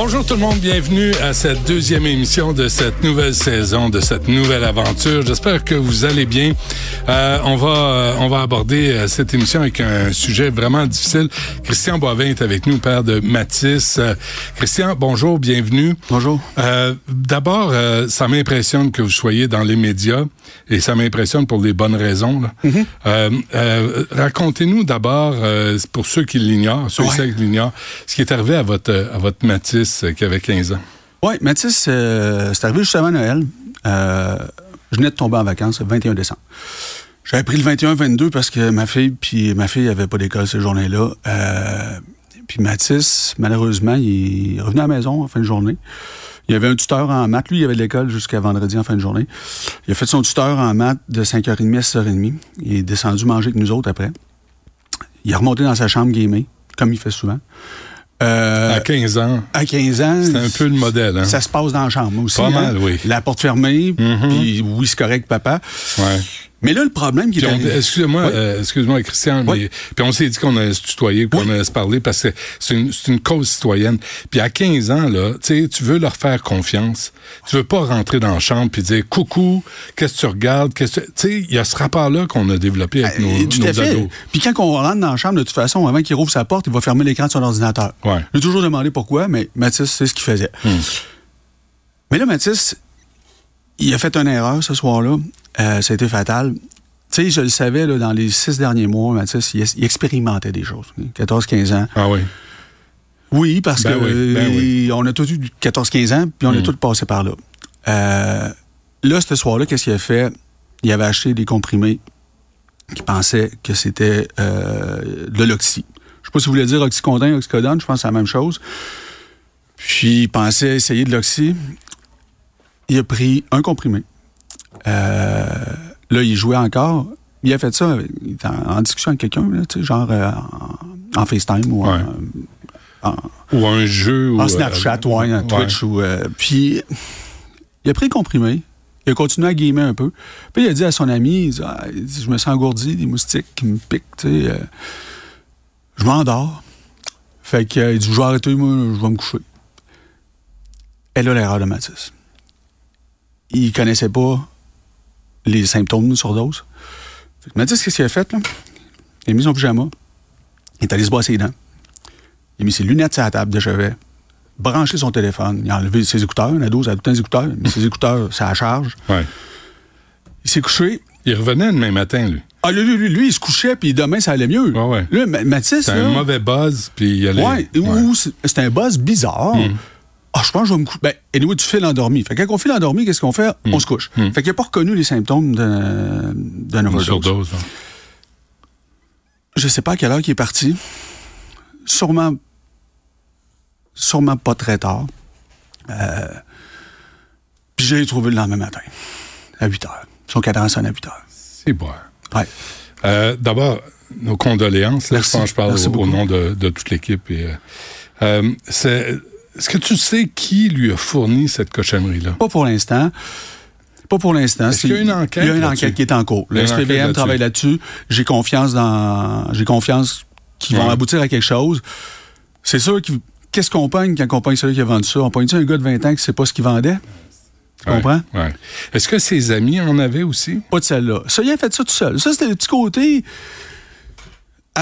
Bonjour tout le monde, bienvenue à cette deuxième émission de cette nouvelle saison, de cette nouvelle aventure. J'espère que vous allez bien. Euh, on va euh, on va aborder euh, cette émission avec un sujet vraiment difficile. Christian Boivin est avec nous, père de Mathis. Euh, Christian, bonjour, bienvenue. Bonjour. Euh, D'abord, euh, ça m'impressionne que vous soyez dans les médias et ça m'impressionne pour des bonnes raisons. Mm-hmm. Racontez-nous d'abord, euh, pour ceux qui l'ignorent, ceux Ouais. qui l'ignorent, ce qui est arrivé à votre à votre Mathis euh, qui avait 15 ans. Oui, Mathis, euh, c'est arrivé juste avant Noël. Euh, je venais de tomber en vacances le 21 décembre. J'avais pris le 21-22 parce que ma fille puis ma fille avait pas d'école ces journées-là. Puis Mathis, malheureusement, il revenu à la maison en fin de journée. Il y avait un tuteur en maths. Lui, il avait de l'école jusqu'à vendredi en fin de journée. Il a fait son tuteur en maths de 5h30 à 6h30. Il est descendu manger avec nous autres après. Il est remonté dans sa chambre gamer, comme il fait souvent. Euh, à 15 ans, à 15 ans. c'est un peu le modèle. Hein? Ça se passe dans la chambre aussi. Pas hein. mal, oui. La porte fermée, Mhm. puis oui, c'est correct, papa. Ouais. Mais là, le problème qui est arrivé- Excusez-moi, Oui. euh, excuse-moi, Christian, mais puis on s'est dit qu'on allait se tutoyer, qu'on Oui. allait se parler parce que c'est une, cause citoyenne. Puis à 15 ans, là, tu sais, tu veux leur faire confiance. Tu veux pas rentrer dans la chambre puis dire coucou, qu'est-ce que tu regardes, tu sais, il y a ce rapport-là qu'on a développé avec nos, Euh, tout nos à fait. ados. Puis quand on rentre dans la chambre, de toute façon, avant qu'il rouvre sa porte, il va fermer l'écran de son ordinateur. Ouais. J'ai toujours demandé pourquoi, mais Mathis, c'est ce qu'il faisait. Hmm. Mais là, Mathis, il a fait une erreur ce soir-là. Euh, ça a été fatal. Tu sais, je le savais, là, dans les six derniers mois, Mathis, il, il expérimentait des choses. 14-15 ans. Ah oui. Oui, parce Ben que oui, ben oui. on a tous eu 14-15 ans, puis on a Mm. tous passé par là. Euh, là, ce soir-là, qu'est-ce qu'il a fait? Il avait acheté des comprimés qui pensaient que c'était euh, de l'oxy. Je sais pas si vous voulez dire oxycontin, oxycodone, je pense que c'est la même chose. Puis il pensait essayer de l'oxy. Il a pris un comprimé. Euh, là, il jouait encore. Il a fait ça, avec- il était en, en discussion avec quelqu'un, genre euh, en, en FaceTime ou en- Ouais. en, Ou un jeu. ou, en Snapchat, euh, ouais, en Twitch. Ou, euh, puis, il a pris le comprimé. Il a continué à gamer un peu. Puis, il a dit à son ami, il dit, Ah, il dit, je me sens engourdi, des moustiques qui me piquent, tu sais. euh, je m'endors. Fait que, euh, il dit, je vais arrêter, moi, je vais me coucher. Et là, l'erreur de Mathis. Il connaissait pas les symptômes de surdose. Fait que Mathis, qu'est-ce qu'il a fait, là? Il a mis son pyjama. Il est allé se brosser les dents. Il a mis ses lunettes sur la table de chevet, branché son téléphone, il a enlevé ses écouteurs, un ado, ça a tout des écouteurs, il a mis ses écouteurs, ça charge. Ouais. Il s'est couché. Il revenait le même matin, lui. Ah, lui, lui, lui, il se couchait, puis demain, ça allait mieux. Ouais, ouais. Là, Ma- Mathis, là, un mauvais buzz, puis il allait. ouais, c'est un buzz bizarre. Mm. Ah, je pense que je vais me coucher. Ben, anyway, tu files endormi. Fait que quand on file endormi, qu'est-ce qu'on fait? On se couche. Mm. Fait qu'il n'a pas reconnu les symptômes d'un overdose. surdose. hein. Je sais pas à quelle heure il est parti. Sûrement. Sûrement pas très tard. Euh, puis je l'ai trouvé le lendemain matin, à 8 heures. Son cadran sonne à 8 heures. C'est bon. Ouais. Euh, D'abord, nos condoléances. Là, Merci. je pense que je parle au, nom de, de toute l'équipe. Euh, euh, c'est- Est-ce que tu sais qui lui a fourni cette cochonnerie-là? Pas pour l'instant. Pas pour l'instant. Est-ce qu'il y a une enquête Il y a une enquête qui est en cours. Le SPVM travaille là-dessus. J'ai confiance dans. J'ai confiance qu'ils vont aboutir à quelque chose. C'est sûr que. Qu'est-ce qu'on pogne quand on pogne celui qui a vendu ça? On pogne-tu un gars de 20 ans qui sait pas ce qu'il vendait? Tu Ouais, comprends? ouais. Est-ce que ses amis en avaient aussi? Pas de celle-là. Ça, il a fait ça tout seul. Ça, c'était le petit côté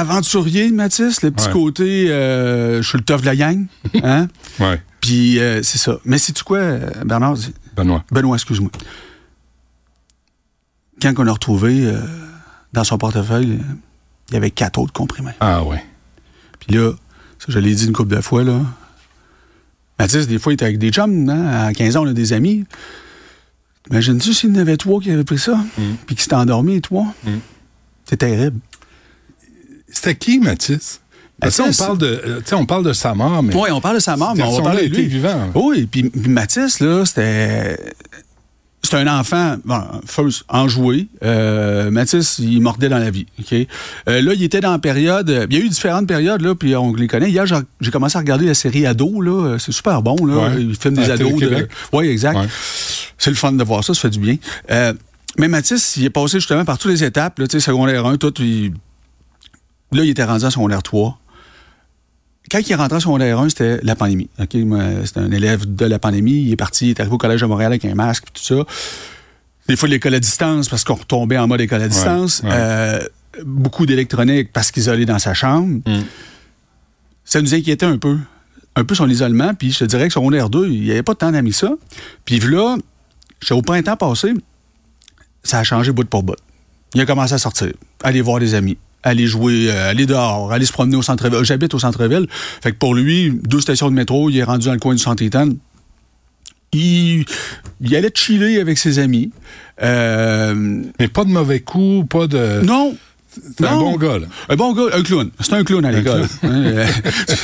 aventurier Mathis, le petit Ouais. côté euh, je suis le tough de la gang. Hein? Ouais. Puis euh, c'est ça. Mais c'est tu quoi, euh, Bernard? Benoît. Benoît, excuse-moi. Quand on a retrouvé euh, dans son portefeuille, il y avait quatre autres comprimés. Ah ouais. Puis là, ça, je l'ai dit une couple de fois, là. Mathis, des fois, il était avec des chums, hein? À 15 ans, on a des amis. Imagine-tu s'il y en avait trois qui avaient pris ça, puis qui s'étaient endormis, les trois? C'est terrible. C'était qui, Mathis? Parce Mathis- on parle de, euh, tu sais, on parle de sa mort, mais Oui, on parle de sa mort, mais on va parler de lui. vivant. Oui, puis puis Mathis, là, c'était. C'était un enfant, bon, first, enjoué. Euh, Mathis, il mordait dans la vie. OK? Euh, là, il était dans la période. euh, Il y a eu différentes périodes, là, puis on les connaît. Hier, j'ai- commencé à regarder la série Ado, là. C'est super bon, là. Ouais. Il filme des ados. De... Oui, exact. Ouais. C'est le fun de voir ça, ça fait du bien. Euh, mais Mathis, il est passé justement par toutes les étapes, là, tu sais, secondaire 1, tout. il- Là, il était rendu en secondaire 3 quand il est rentré en secondaire 1, c'était la pandémie. OK? Moi, C'était un élève de la pandémie. Il est parti, il est arrivé au Collège de Montréal avec un masque et tout ça. Des fois, l'école à distance parce qu'on retombait en mode école à distance. ouais. Euh, beaucoup d'électronique parce qu'isolé dans sa chambre. Mm. Ça nous inquiétait un peu. Un peu son isolement. Puis je te dirais que secondaire 2, il n'y avait pas tant d'amis ça. Puis là, au printemps passé, ça a changé bout pour bout. Il a commencé à sortir, aller voir des amis, aller jouer, euh, aller dehors, aller se promener au centre-ville. J'habite au centre-ville. Fait que pour lui, deux stations de métro, il est rendu dans le coin du Eaton. Il, il allait chiller avec ses amis. Euh, mais pas de mauvais coups, pas de. non. C'est un bon gars, là. Un bon gars, un clown. C'est un clown à l'école. Hein, euh,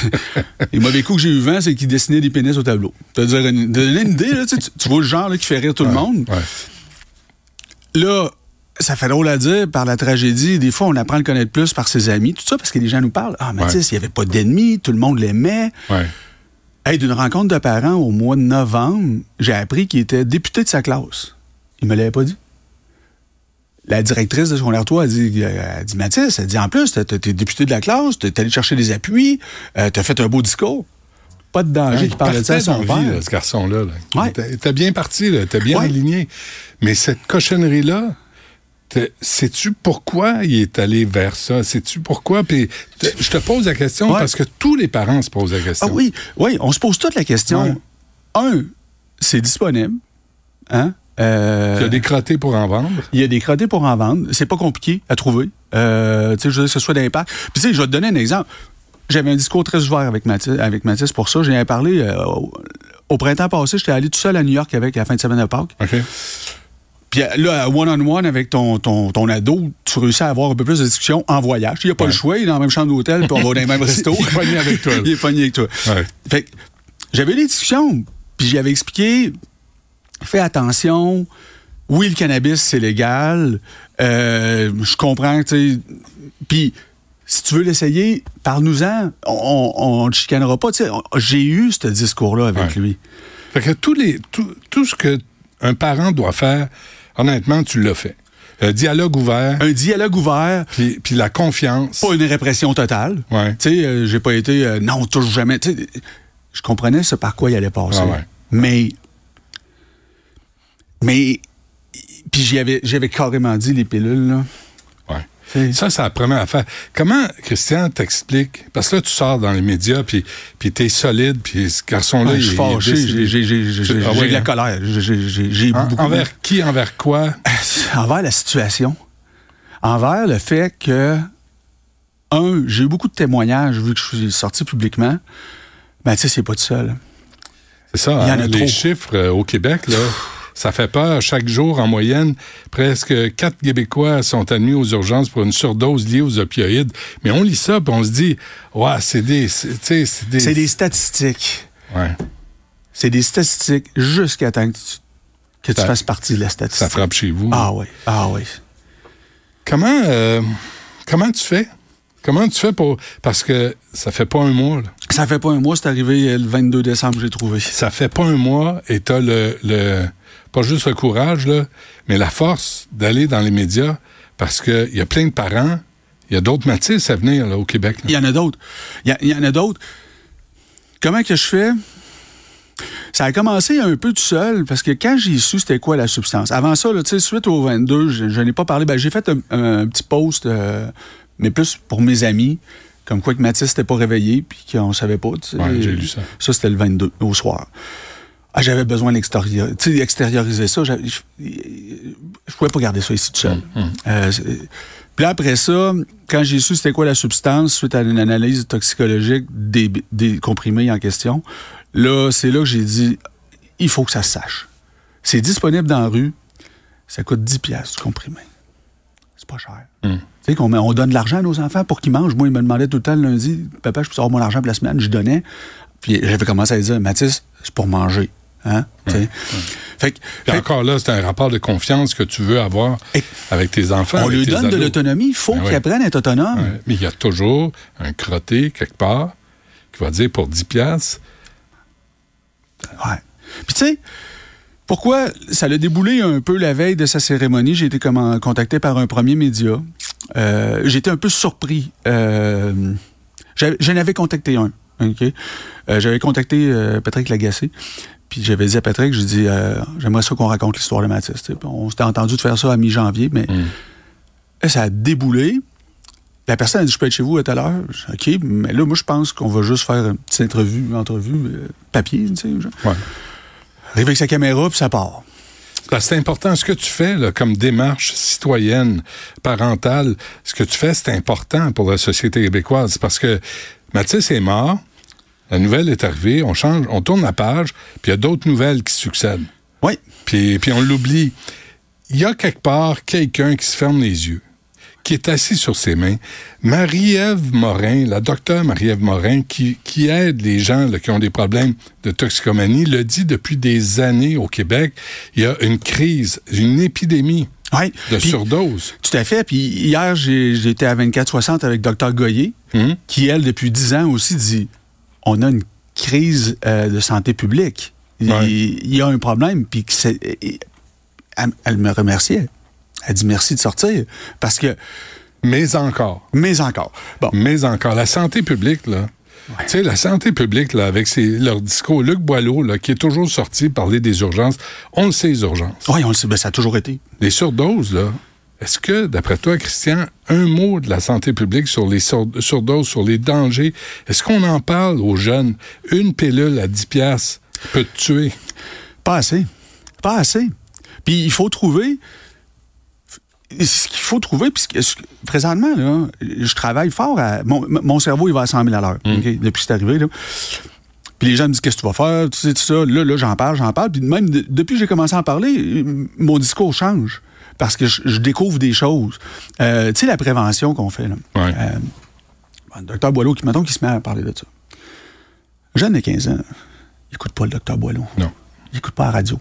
Les mauvais coups que j'ai eu vent, c'est qu'il dessinait des pénis au tableau. Une, te donner une idée, là, tu, tu- tu vois le genre là, qui fait rire tout le monde. Ouais. Là, ça fait drôle à dire par la tragédie. Des fois, on apprend à le connaître plus par ses amis, tout ça, parce que les gens nous parlent. Ah, Mathis, il n'y avait pas d'ennemis, tout le monde l'aimait. Ouais. Hey, d'une rencontre de parents au mois de novembre, j'ai appris qu'il était député de sa classe. Il me l'avait pas dit. La directrice de son toi a dit, euh, elle dit Mathis, elle dit en plus, t'es député de la classe, t'es allé chercher des appuis, euh, t'as fait un beau discours. Pas de danger qui parlait de ça à son vie, là, ce garçon-là. là. Ouais. Était bien parti, était bien Ouais. aligné. Mais cette cochonnerie-là, sais-tu pourquoi il est allé vers ça? Sais-tu pourquoi? Puis je te pose la question Ouais. parce que tous les parents se posent la question. Ah oui, oui, on se pose toute la question. Ouais. Un, c'est disponible. Hein? Euh, Tu as des crottés pour en vendre. Il y a des crottés pour en vendre. C'est pas compliqué à trouver. Euh, tu sais, je veux dire que ce soit d'impact. Puis, tu sais, je vais te donner un exemple. J'avais un discours très ouvert avec Mathis, avec Mathis pour ça. J'en ai parlé euh, au, au printemps passé. J'étais allé tout seul à New York avec la fin de semaine de Pâques. OK? Puis euh, là, one-on-one avec ton, ton, ton ado, tu réussis à avoir un peu plus de discussion en voyage. Il n'y a pas le choix. Il est dans la même chambre d'hôtel, puis on va dans les mêmes restos. Il est pogné avec toi, il est pogné avec toi. Ouais. Fait que j'avais eu des discussions, puis j'y avais expliqué, fais attention, oui, le cannabis, c'est légal, euh, je comprends, tu sais, puis si tu veux l'essayer, parle-nous-en, on ne te chicanera pas, on- j'ai eu ce discours-là avec Ouais. lui. Fait que tous les, tout, tout ce qu'un parent doit faire, honnêtement, tu l'as fait. Le dialogue ouvert, Un dialogue ouvert, puis, puis la confiance. pas une répression totale. Ouais. Tu sais, euh, j'ai pas été, euh, non, touche jamais, tu sais, je comprenais ce par quoi il allait passer. Ah ouais. Mais, mais, puis j'avais, j'avais carrément dit les pilules, là. Ça, c'est la première affaire. Comment, Christian, t'explique? Parce que là, tu sors dans les médias, puis, puis t'es solide, puis ce garçon-là, Ouais, il je suis il est j'ai, j'ai, j'ai, j'ai, Ah de la hein? colère. J'ai, beaucoup. envers qui, envers quoi? envers la situation. Envers le fait que, un, j'ai eu beaucoup de témoignages vu que je suis sorti publiquement. Ben, tu sais, c'est pas tout seul. C'est ça, Il y en hein, a les trop. chiffres euh, au Québec, là, ça fait peur. Chaque jour, en moyenne, presque 4 Québécois sont admis aux urgences pour une surdose liée aux opioïdes. Mais on lit ça, puis on se dit, ouais, c'est des... C'est tu des... C'est des statistiques. Ouais, C'est des statistiques jusqu'à temps que tu, que tu Ça- fasses partie de la ça statistique. frappe chez vous. Ah oui, ah oui. Comment, euh, comment tu fais? Comment tu fais pour... Parce que ça fait pas un mois, là. Ça fait pas un mois, c'est arrivé le 22 décembre, j'ai trouvé. Ça fait pas un mois et t'as le, le... Pas juste le courage, là, mais la force d'aller dans les médias parce qu'il y a plein de parents, il y a d'autres Mathis à venir là, au Québec. Il y en a d'autres. Il y, en a d'autres. Comment que je fais? Ça a commencé un peu tout seul, parce que quand j'ai su c'était quoi la substance. Avant ça, là, tu sais, suite au 22, je, je n'ai pas parlé. Ben, j'ai fait un, un petit post, euh, mais plus pour mes amis. Comme quoi que Mathis n'était pas réveillé, puis qu'on savait pas. Ouais, j'ai lu ça. Ça, c'était le 22, au soir. Ah, j'avais besoin d'extérioriser ça. Je, je pouvais pas garder ça ici tout seul. Hum, Euh, c'est- puis après ça, quand j'ai su c'était quoi la substance, suite à une analyse toxicologique des, des comprimés en question, là, c'est là que j'ai dit, il faut que ça se sache. C'est disponible dans la rue, ça coûte 10 piastres du comprimé. C'est pas cher. Hum. Tu sais, qu'on on donne de l'argent à nos enfants pour qu'ils mangent. Moi, ils me demandaient tout le temps le lundi, papa, je peux avoir mon argent pour la semaine? Je donnais. Puis j'avais commencé à dire, Mathis, c'est pour manger. Hein? Fait que- Puis fait encore là, c'est un rapport de confiance que tu veux avoir avec tes enfants. on lui donne de l'autonomie. Il faut Ben qu'ils apprennent à être autonomes. Ouais. Mais il y a toujours un crotté quelque part qui va dire pour 10 piastres. Ouais. Puis tu sais, pourquoi ça l'a déboulé un peu la veille de sa cérémonie? J'ai été contacté par un premier média. Euh, J'étais un peu surpris. Euh, J'en avais contacté un. Euh, j'avais contacté euh, Patrick Lagacé. Puis j'avais dit à Patrick, j'ai dit, euh, j'aimerais ça qu'on raconte l'histoire de. Puis On s'était entendu de faire ça à mi-janvier, mais là, ça a déboulé. La personne a dit, je peux être chez vous à tout à l'heure. OK, mais là, moi, je pense qu'on va juste faire une petite entrevue, entrevue euh, papier, tu sais. Ouais. Arrive avec sa caméra, puis ça part. C'est important. Ce que tu fais là, comme démarche citoyenne, parentale, ce que tu fais, c'est important pour la société québécoise. Parce que Mathis est mort, la nouvelle est arrivée, on change, on tourne la page, puis il y a d'autres nouvelles qui succèdent. Oui. Puis, puis on l'oublie. Il y a quelque part quelqu'un qui se ferme les yeux, qui est assis sur ses mains. Marie-Ève Morin, la docteure Marie-Ève Morin, qui, qui aide les gens là, qui ont des problèmes de toxicomanie, le dit depuis des années au Québec. Il y a une crise, une épidémie Oui. de Puis- surdose. Tout à fait. Puis hier, j'étais à 24-60 avec Dr Goyer, Hum? qui, elle, depuis 10 ans aussi, dit on a une crise euh, de santé publique. Il, Ouais. il y a un problème. Puis que c'est- et- elle, elle me remerciait. Elle dit merci de sortir. Parce que, Mais encore. mais encore. Bon. Mais encore, la santé publique, là. Tu sais, la santé publique, là, avec ses, leur discours, Luc Boileau, là, qui est toujours sorti parler des urgences, on le sait, les urgences. Oui, on le sait, ben, ça a toujours été. Les surdoses, là, est-ce que, d'après toi, Christian, un mot de la santé publique sur les sur- surdoses, sur les dangers, est-ce qu'on en parle aux jeunes? Une pilule à 10 piastres peut te tuer. Pas assez. Pas assez. Puis il faut trouver. Ce qu'il faut trouver, puis ce que- ce que- présentement, là, je travaille fort à. Mon, mon cerveau, il va à 100 000 à l'heure, OK, depuis que c'est arrivé. Là. Puis les gens me disent Qu'est-ce que tu vas faire? Tu sais, tout ça. Là, là j'en parle, j'en parle. Puis même de- depuis que j'ai commencé à en parler, mon discours change. Parce que je, je découvre des choses. Euh, tu sais, la prévention qu'on fait. Là. Ouais. Euh, le docteur Boileau, qui, mettons, qui se met à parler de ça. Un jeune de 15 ans, il écoute pas le docteur Boileau. Non. Il écoute pas la radio.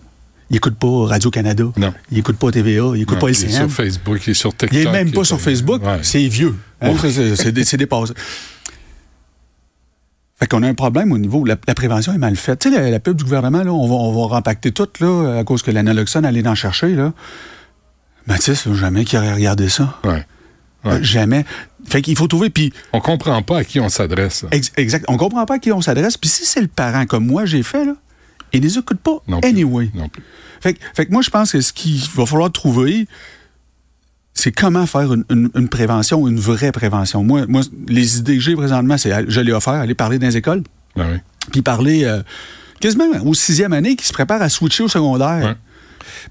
Il écoute pas Radio-Canada. Non. Il écoute pas TVA. Il écoute Non, pas il est LCN. sur Facebook, il est sur TikTok. Il est même pas est- sur Facebook. Ouais. C'est vieux. Hein, c'est- C'est dé- c'est dépassé. Fait qu'on a un problème au niveau. La, la prévention est mal faite. Tu sais, la, la pub du gouvernement, là, on va, on va rempacter tout, là, à cause que l'analoxone allait en chercher, là. Mathis, jamais qui aurait regardé ça. Ouais. Ouais. Euh, Jamais. Fait qu'il faut trouver. Puis, On comprend pas à qui on s'adresse. ex- exact. On comprend pas à qui on s'adresse. Puis si c'est le parent, comme moi, j'ai fait, là, il les écoute pas. Non plus. anyway. Non plus. Fait, que- fait que moi, je pense que ce qu'il va falloir trouver, c'est comment faire une, une- une prévention, une vraie prévention. Moi, moi les idées que j'ai présentement, c'est, je l'ai offert, aller parler dans les écoles, Ben oui. puis parler euh, quasiment au sixième année qui se prépare à switcher au secondaire. Ouais.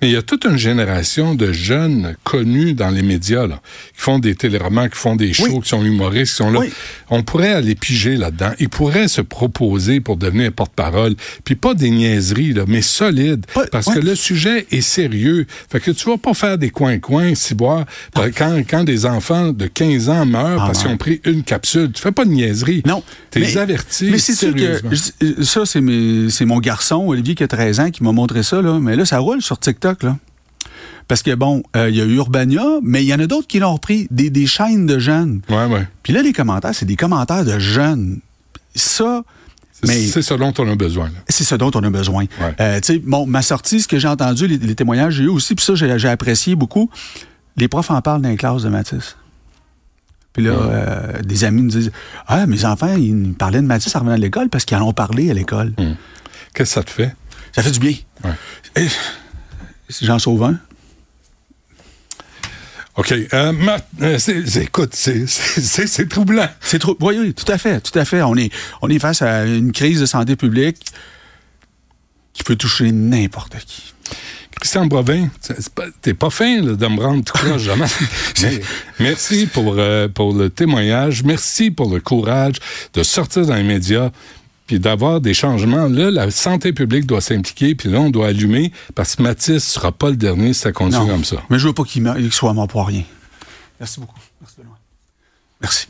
Mais il y a toute une génération de jeunes connus dans les médias, là, qui font des téléromans, qui font des shows, Oui. qui sont humoristes, qui sont là. Oui. On pourrait aller piger là-dedans. Ils pourraient se proposer pour devenir porte-parole. Puis pas des niaiseries, là, mais solides. Parce que le sujet est sérieux. Fait que tu vas pas faire des coins-coins, si boire. Quand, quand des enfants de 15 ans meurent Ah, parce qu'ils ont pris une capsule, tu fais pas de niaiseries. Non. T'es Mais- avertis Mais c'est sûr que je- ça, c'est mes- c'est mon garçon, Olivier, qui a 13 ans, qui m'a montré ça. Là. Mais là, ça roule sur TikTok. Là. Parce que, bon, euh, il y a eu Urbania, mais il y en a d'autres qui l'ont repris, des, des chaînes de jeunes. Ouais, ouais. Puis là, les commentaires, c'est des commentaires de jeunes. Ça, C'est ce dont on a besoin. c'est ce dont on a besoin. Ouais. Euh, tu sais, bon, ma sortie, ce que j'ai entendu, les, les témoignages j'ai eu aussi, puis ça, j'ai apprécié beaucoup. Les profs en parlent dans les classes de Matisse. Puis là, euh, des amis me disent Ah, mes enfants, ils me parlaient de Matisse en revenant de l'école parce qu'ils en ont parlé à l'école. Qu'est-ce que ça te fait? Ça fait du bien. Ouais. Et, sauve un. OK. Euh, Marthe, euh, écoute, c'est- troublant. C'est trop. Oui, oui, tout à fait, tout à fait. On est, on est face à une crise de santé publique qui peut toucher n'importe qui. Christian Brovin, t'es pas fin là, de me rendre tout croche, jamais. Mais merci pour, euh, pour le témoignage. Merci pour le courage de sortir dans les médias puis d'avoir des changements. Là, la santé publique doit s'impliquer, puis là, on doit allumer, parce que Mathis sera pas le dernier si ça continue Non, comme ça. Mais je veux pas qu'il soit mort pour rien. Merci beaucoup. Merci, Benoît. Merci.